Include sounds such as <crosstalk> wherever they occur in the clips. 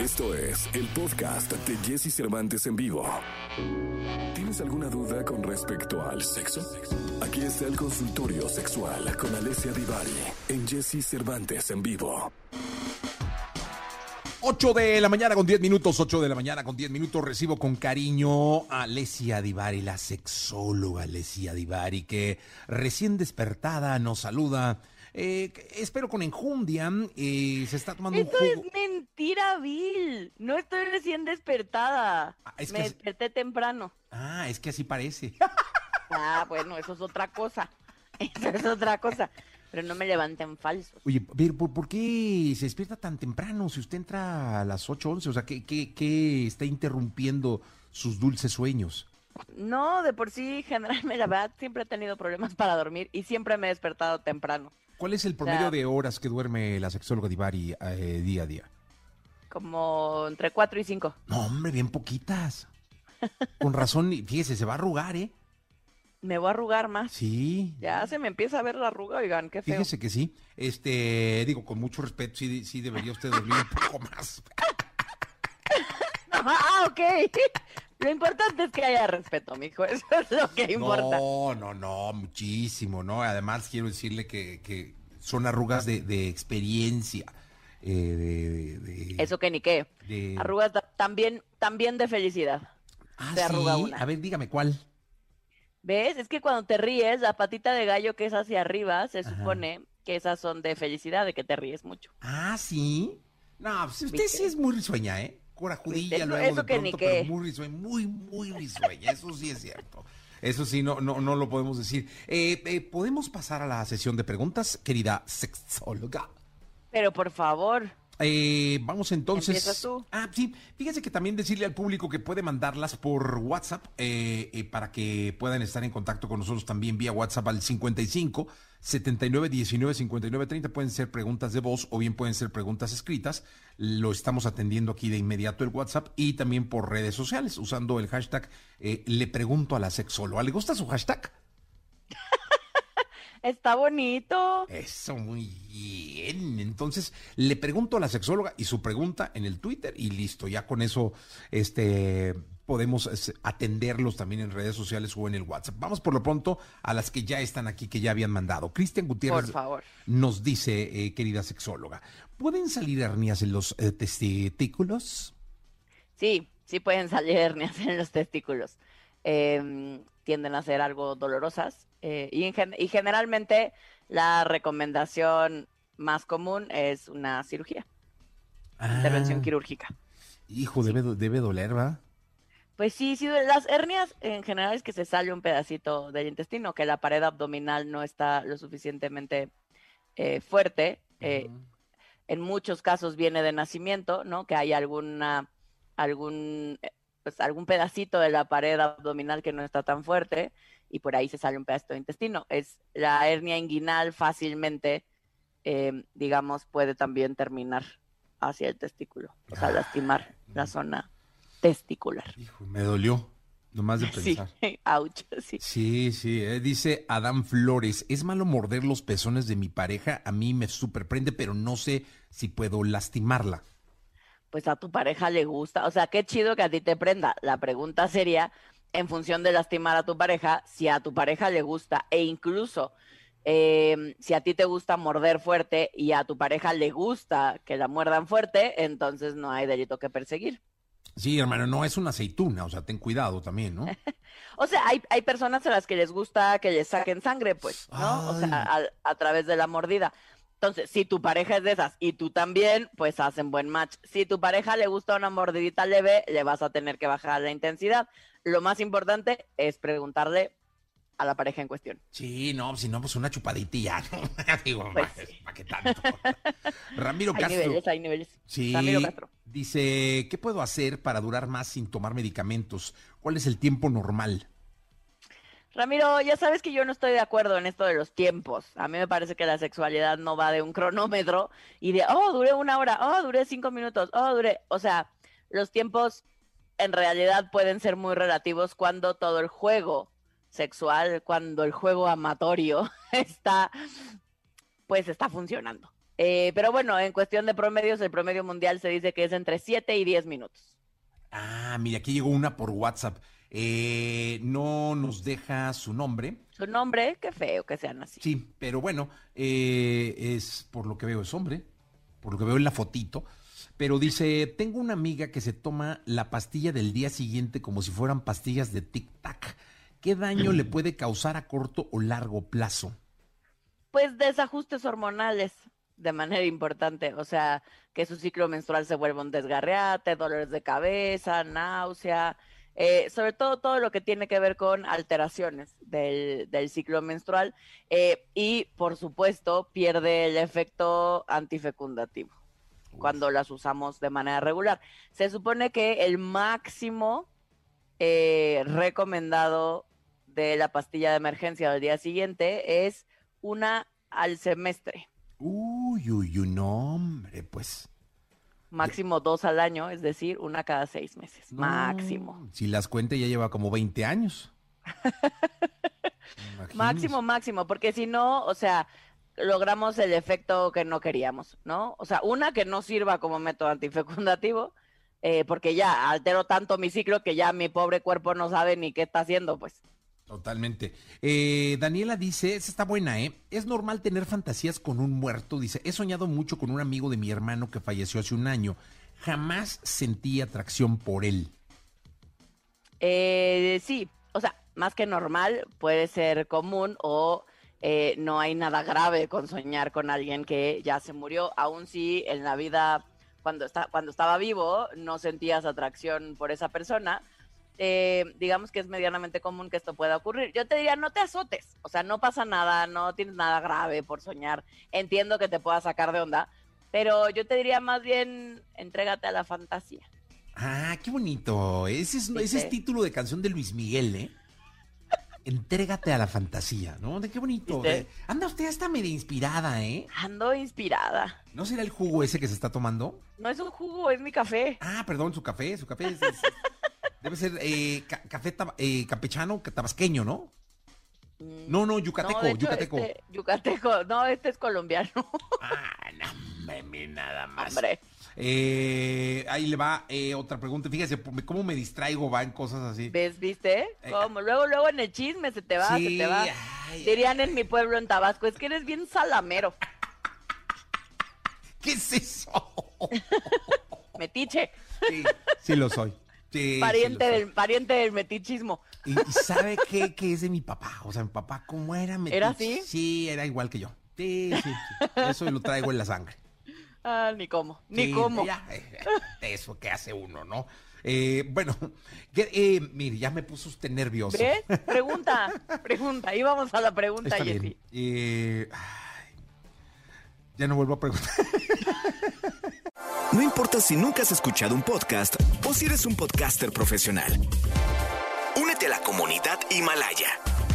Esto es el podcast de Jesse Cervantes en vivo. ¿Tienes alguna duda con respecto al sexo? Aquí está el consultorio sexual con Alessia Divari en Jesse Cervantes en vivo. 8 de la mañana con 10 minutos, 8 de la mañana con 10 minutos. Recibo con cariño a Alessia Divari, la sexóloga Alessia Divari, que recién despertada nos saluda. Eh, espero con enjundia. eh, se está tomando Esto un es jugo. mentira, Bill. No estoy recién despertada. Ah, es que Me es- desperté temprano. Ah, es que así parece. <laughs> Ah, bueno, eso es otra cosa. <laughs> Eso es otra cosa. Pero no me levanten falsos. Oye, pero ¿por, por qué se despierta tan temprano si usted entra a las 8, 11? O sea, ¿qué, qué, qué está interrumpiendo sus dulces sueños? No, de por sí, generalmente, la verdad, siempre he tenido problemas para dormir y siempre me he despertado temprano. ¿Cuál es el promedio sea- de horas que duerme la sexóloga Divari eh, día a día? Como entre 4 y 5. No, hombre, bien poquitas. <laughs> Con razón, fíjese, se va a arrugar, ¿eh? Me voy a arrugar más. Sí. Ya se me empieza a ver la arruga, oigan, qué feo. Fíjese que sí. Este, digo, con mucho respeto, sí, sí debería usted dormir un poco más. <laughs> Ah, ok. Lo importante es que haya respeto, mijo. <laughs> Eso es lo que importa. No, no, no, muchísimo, ¿no? Además, quiero decirle que, que son arrugas de, de experiencia. eh, de, de- de- Eso que ni qué. Arrugas ta- también, también de felicidad. Ah, se arruga ¿sí? una. A ver, dígame cuál. ¿Ves? Es que cuando te ríes, la patita de gallo que es hacia arriba, se Ajá. supone que esas son de felicidad, de que te ríes mucho. Ah, sí. No, pues usted ¿Viste? sí es muy risueña, ¿eh? Corajudilla ¿Viste? luego Eso de que ni pronto, qué. pero muy risueña, muy, muy risueña. Eso sí es cierto. Eso sí, no, no, no lo podemos decir. Eh, eh, ¿Podemos pasar a la sesión de preguntas, querida sexóloga? Pero por favor, Eh, vamos entonces. Tú. Ah, sí. Fíjese que también decirle al público que puede mandarlas por WhatsApp eh, eh, para que puedan estar en contacto con nosotros también vía WhatsApp al 55 79 19 59 30. Pueden ser preguntas de voz o bien pueden ser preguntas escritas. Lo estamos atendiendo aquí de inmediato el WhatsApp y también por redes sociales usando el hashtag eh, Le Pregunto a la Sexóloga. ¿Le gusta su hashtag? <laughs> está bonito. Eso, muy bien. Entonces, le pregunto a la sexóloga y su pregunta en el Twitter y listo. Ya con eso, este, podemos es, atenderlos también en redes sociales o en el WhatsApp. Vamos por lo pronto a las que ya están aquí, que ya habían mandado. Cristian Por Gutiérrez favor. nos dice, eh, querida sexóloga, ¿pueden salir hernias en los eh, testículos? Sí, sí pueden salir hernias en los testículos. Em, tienden a ser algo dolorosas. eh, y, en gen- y generalmente la recomendación más común es una cirugía, intervención Ah, quirúrgica. Hijo, debe, debe doler, ¿va? Pues sí, sí, las hernias en general es que se sale un pedacito del intestino, que la pared abdominal no está lo suficientemente eh, fuerte. eh, en muchos casos viene de nacimiento, ¿no? Que hay alguna, algún, eh, pues algún pedacito de la pared abdominal que no está tan fuerte y por ahí se sale un pedacito de intestino. Es la hernia inguinal fácilmente, eh, digamos, puede también terminar hacia el testículo, o sea, Ah. lastimar la zona testicular. Hijo, me dolió, nomás de <laughs> Sí, pensar. ouch, sí. Sí, sí, eh, dice Adán Flores, es malo morder los pezones de mi pareja, a mí me superprende, pero no sé si puedo lastimarla. Pues a tu pareja le gusta, o sea, qué chido que a ti te prenda. La pregunta sería, en función de lastimar a tu pareja, si a tu pareja le gusta e incluso eh, si a ti te gusta morder fuerte y a tu pareja le gusta que la muerdan fuerte, entonces no hay delito que perseguir. Sí, hermano, no es una aceituna, o sea, ten cuidado también, ¿no? <laughs> O sea, hay, hay personas a las que les gusta que les saquen sangre, pues, ¿no? O sea, a, a través de la mordida. Entonces, si tu pareja es de esas y tú también, pues hacen buen match. Si tu pareja le gusta una mordidita leve, le vas a tener que bajar la intensidad. Lo más importante es preguntarle a la pareja en cuestión. Sí, no, si no, pues una chupadita y ya, ¿no? <laughs> Digo, Pues ¿para sí. qué tanto? Ramiro Hay Castro. niveles, hay niveles. Sí, Ramiro Castro. dice, ¿qué puedo hacer para durar más sin tomar medicamentos? ¿Cuál es el tiempo normal? Ramiro, ya sabes que yo no estoy de acuerdo en esto de los tiempos. A mí me parece que la sexualidad no va de un cronómetro y de, oh, duré una hora, oh, duré cinco minutos, oh, duré. O sea, los tiempos en realidad pueden ser muy relativos cuando todo el juego sexual, cuando el juego amatorio <laughs> está, pues está funcionando. Eh, pero bueno, en cuestión de promedios, el promedio mundial se dice que es entre 7 y 10 minutos. Ah, mira, aquí llegó una por WhatsApp. Eh, no nos deja su nombre. Su nombre, qué feo que sean así. Sí, pero bueno, eh, es por lo que veo es hombre, por lo que veo en la fotito. Pero dice, tengo una amiga que se toma la pastilla del día siguiente como si fueran pastillas de tic-tac. ¿Qué daño le puede causar a corto o largo plazo? Pues desajustes hormonales de manera importante, o sea, que su ciclo menstrual se vuelva un desgarreate, dolores de cabeza, náusea, eh, sobre todo todo lo que tiene que ver con alteraciones del, ciclo menstrual eh, y, por supuesto, pierde el efecto antifecundativo cuando las usamos de manera regular. Se supone que el máximo eh, recomendado de la pastilla de emergencia del día siguiente es una al semestre. Uy, uy, uy, no, hombre, pues. Máximo dos al año, es decir, una cada seis meses. máximo. Si las cuente ya lleva como 20 años. <laughs> máximo, máximo, porque si no, o sea, logramos el efecto que no queríamos, ¿no? O sea, una que no sirva como método antifecundativo, eh, porque ya altero tanto mi ciclo que ya mi pobre cuerpo no sabe ni qué está haciendo, pues. Totalmente. Eh, Daniela dice, esa está buena, ¿eh? Es normal tener fantasías con un muerto. Dice, he soñado mucho con un amigo de mi hermano que falleció hace un año. Jamás sentí atracción por él. Eh, sí, o sea, más que normal, puede ser común o eh, no hay nada grave con soñar con alguien que ya se murió, aun si en la vida, cuando, está, cuando estaba vivo, no sentías atracción por esa persona. Eh, digamos que es medianamente común que esto pueda ocurrir. Yo te diría, no te azotes, o sea, no pasa nada, no tienes nada grave por soñar. Entiendo que te pueda sacar de onda, pero yo te diría más bien, entrégate a la fantasía. Ah, qué bonito. Ese es, ese es título de canción de Luis Miguel, ¿eh? <laughs> entrégate a la fantasía, ¿no? De qué bonito. anda usted hasta medio inspirada, ¿eh? Ando inspirada. ¿No será el jugo ese que se está tomando? No es un jugo, es mi café. Ah, perdón, su café, su café <laughs> debe ser eh, café eh, campechano, tabasqueño, ¿no? Mm, no, no, yucateco, yucateco. Este, yucateco, no, este es colombiano. ah, no, me, nada más. Hombre. Eh, ahí le va eh, otra pregunta. Fíjese, cómo me distraigo, va en cosas así. ¿Ves, viste? Eh, ¿Cómo? Luego, luego en el chisme se te va, se te va. Dirían en mi pueblo, en Tabasco, es que eres bien salamero. <laughs> ¿Qué es eso? <laughs> Metiche. Sí, sí lo soy. Pariente, del, pariente del metichismo. ¿Y, sabe qué, <laughs> qué, es de mi papá? O sea, mi papá, ¿cómo era metiche? ¿Era así? Sí, era igual que yo. Sí, sí, sí. <laughs> Eso lo traigo en la sangre. Ah, ni cómo, ni cómo. Eh, eso que hace uno, ¿no? Eh, bueno, <laughs> eh, mire, ya me puso usted nervioso. ¿Ves? Pregunta, pregunta. Ahí vamos a la pregunta, Jessy. Eh, ya no vuelvo a preguntar. No importa si nunca has escuchado un podcast o si eres un podcaster profesional. Únete a la comunidad Himalaya.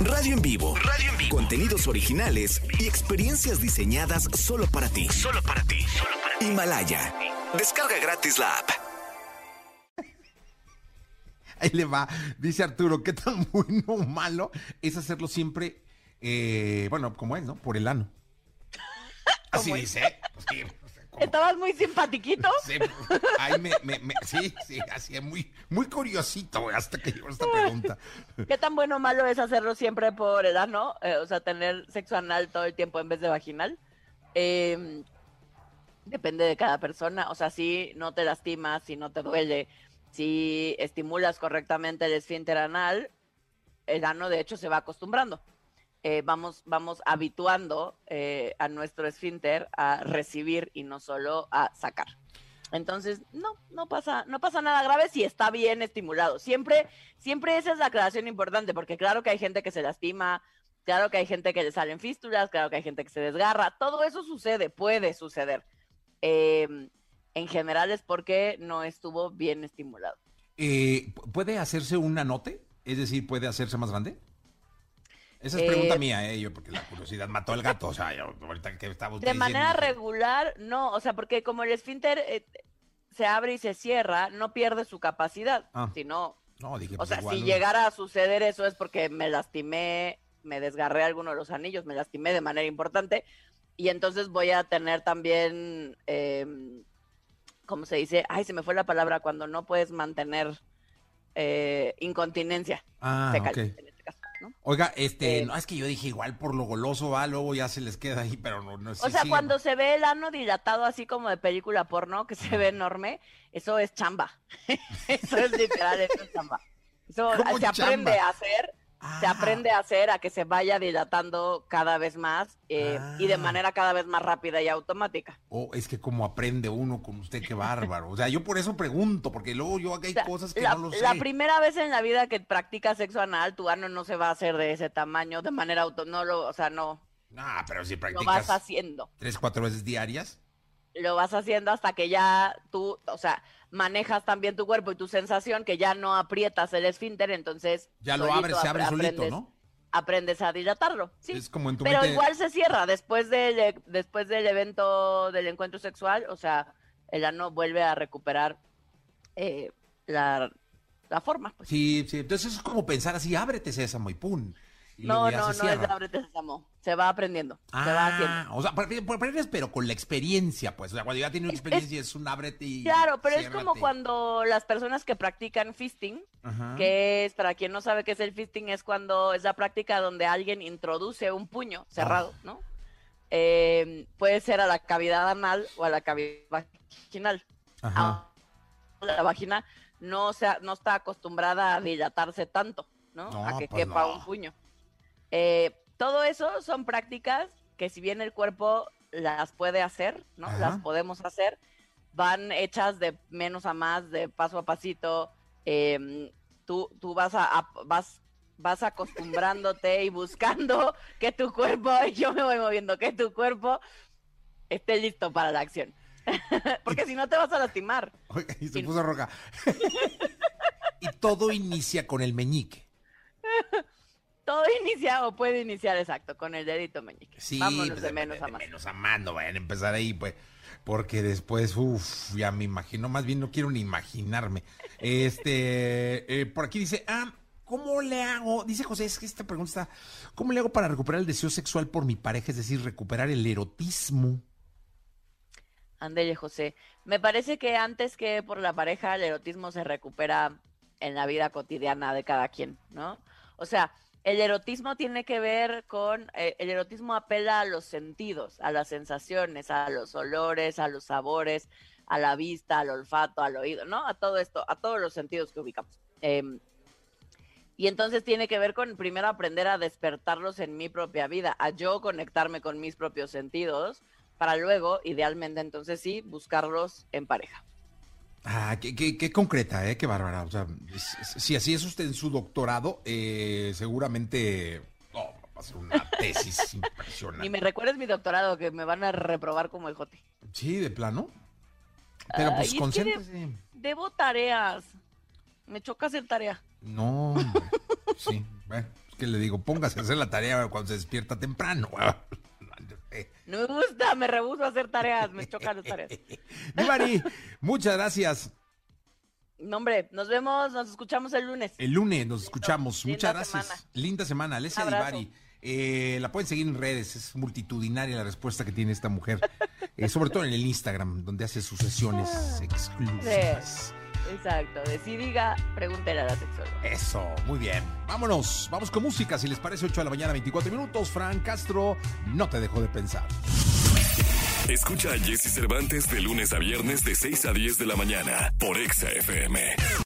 Radio en vivo. Radio en vivo. Contenidos originales y experiencias diseñadas solo para ti. Solo para ti. Solo para ti. Himalaya. Descarga gratis la app. Ahí le va. Dice Arturo, ¿qué tan <laughs> bueno o malo es hacerlo siempre, eh, bueno, como es, ¿no? Por el ano. <laughs> Así dice. Pues Estabas muy simpatiquito. <laughs> Sí, ahí me, sí, sí, así muy, muy curiosito hasta que llegó esta pregunta. <laughs> ¿Qué tan bueno o malo es hacerlo siempre por el ano? Eh, o sea, tener sexo anal todo el tiempo en vez de vaginal. Em, depende de cada persona. O sea, si no te lastimas, si no te duele, si estimulas correctamente el esfínter anal, el ano de hecho se va acostumbrando. Eh, vamos, vamos habituando eh, a nuestro esfínter a recibir y no solo a sacar. Entonces, no, no pasa, no pasa nada grave si está bien estimulado. Siempre, siempre esa es la aclaración importante, porque claro que hay gente que se lastima, claro que hay gente que le salen fístulas, claro que hay gente que se desgarra, todo eso sucede, puede suceder. Em, en general es porque no estuvo bien estimulado. Eh, ¿Puede hacerse una note? Es decir, ¿puede hacerse más grande? Esa es pregunta eh, mía, ¿eh? Yo, porque la curiosidad mató al gato. O sea, ahorita que estamos De manera regular, no. O sea, porque como el esfínter eh, se abre y se cierra, no pierde su capacidad. Ah. Sino. No, dije, pues o sea, si llegara a suceder eso es porque me lastimé, me desgarré alguno de los anillos, me lastimé de manera importante y entonces voy a tener también, em, ¿cómo se dice? Ay, se me fue la palabra cuando no puedes mantener eh, incontinencia. Ah, fecal, ok. Oiga, este, Eh, no, es que yo dije igual por lo goloso va, luego ya se les queda ahí, pero no, no O sí, sea, sí. cuando se ve el ano dilatado así como de película porno, que se ve enorme, eso es chamba. <laughs> eso es literal, eso es chamba. Eso ¿Cómo se aprende a hacer, se Ah, aprende a hacer a que se vaya dilatando cada vez más eh, y de Ah. manera cada vez más rápida y automática. Oh, es que como aprende uno con usted, qué bárbaro. O sea, yo por eso pregunto, porque luego yo hay O sea, cosas que la, no lo sé. la primera vez en la vida que practicas sexo anal, tu ano no se va a hacer de ese tamaño de manera auto, no lo, o sea, no, Ah, pero si lo vas practicas haciendo. tres, cuatro veces diarias. lo vas haciendo hasta que ya tú, o sea, manejas también tu cuerpo y tu sensación, que ya no aprietas el esfínter, entonces Ya lo abres, se abre apre- solito, aprendes- ¿no? Aprendes a dilatarlo, sí. Es como en tu Pero mente. igual se cierra después del, e- después del evento del encuentro sexual, o sea, el ano vuelve a recuperar eh, la, la forma. Pues. Sí, sí. Entonces es como pensar así, ábrete sésamo y pum. No, no, no es cierra. de ábrete sésamo, se va aprendiendo, se va haciendo. Ah, o sea, aprendes, pero con la experiencia, pues. O sea, cuando ya tienes una Es- experiencia es un ábrete y. Claro, pero es como cuando las personas que practican fisting, Ajá. que es, para quien no sabe qué es el fisting, es cuando es la práctica donde alguien introduce un puño cerrado, Ah. ¿no? Eh, puede ser a la cavidad anal o a la cavidad vaginal. Ajá. Ah, La vagina no, se, no está acostumbrada a dilatarse tanto, ¿no? No, a que pues quepa no. un puño. Eh, todo eso son prácticas que si bien el cuerpo las puede hacer, ¿no? Ajá. Las podemos hacer, van hechas de menos a más, de paso a pasito. eh, tú, tú vas a, a- vas vas acostumbrándote y buscando que tu cuerpo, y <laughs> yo me voy moviendo, que tu cuerpo esté listo para la acción. <laughs> Porque si no te vas a lastimar. Oiga, y se puso roja. <laughs> y todo inicia con el meñique. Todo <laughs> inicia o puede iniciar exacto con el dedito meñique. Sí, Vámonos pues, de menos a de más. menos a más, no vayan a empezar ahí, pues. Porque después, uff, ya me imagino, más bien no quiero ni imaginarme. Este, eh, por aquí dice, ah, ¿cómo le hago? Dice José, es que esta pregunta está, ¿cómo le hago para recuperar el deseo sexual por mi pareja? Es decir, recuperar el erotismo. Ándele, José. Me parece que antes que por la pareja, el erotismo se recupera en la vida cotidiana de cada quien, ¿no? O sea, el erotismo tiene que ver con, eh, el erotismo apela a los sentidos, a las sensaciones, a los olores, a los sabores, a la vista, al olfato, al oído, ¿no? A todo esto, a todos los sentidos que ubicamos. Em, y entonces tiene que ver con primero aprender a despertarlos en mi propia vida, a yo conectarme con mis propios sentidos, para luego, idealmente, entonces sí, buscarlos en pareja. Ah, qué, qué- qué concreta, ¿eh? Qué bárbara. O sea, si así es usted en su doctorado, eh, seguramente oh, va a ser una <laughs> tesis impresionante. Ni me recuerdes mi doctorado, que me van a reprobar como el jote. Sí, de plano. Pero pues Ay, es que de-. Debo tareas. Me choca hacer tarea. No, sí. Bueno, es que le digo, póngase a hacer la tarea cuando se despierta temprano. <laughs> No me gusta, me rehuso a hacer tareas, me chocan las tareas. <laughs> Mi Mari, muchas gracias. No, hombre, nos vemos, nos escuchamos el lunes. El lunes nos escuchamos. Muchas gracias. semana. Linda semana. Alessia. Divari. Eh, la pueden seguir en redes. Es multitudinaria la respuesta que tiene esta mujer. Eh, sobre todo en el Instagram, donde hace sus sesiones <laughs> exclusivas. Exacto, de si diga, pregúntele a la sexóloga. Eso, muy bien. Vámonos, vamos con música. Si les parece 8 de la mañana, 24 minutos. Fran Castro, no te dejo de pensar. Escucha a Jesse Cervantes de lunes a viernes de 6 a 10 de la mañana por Exa FM.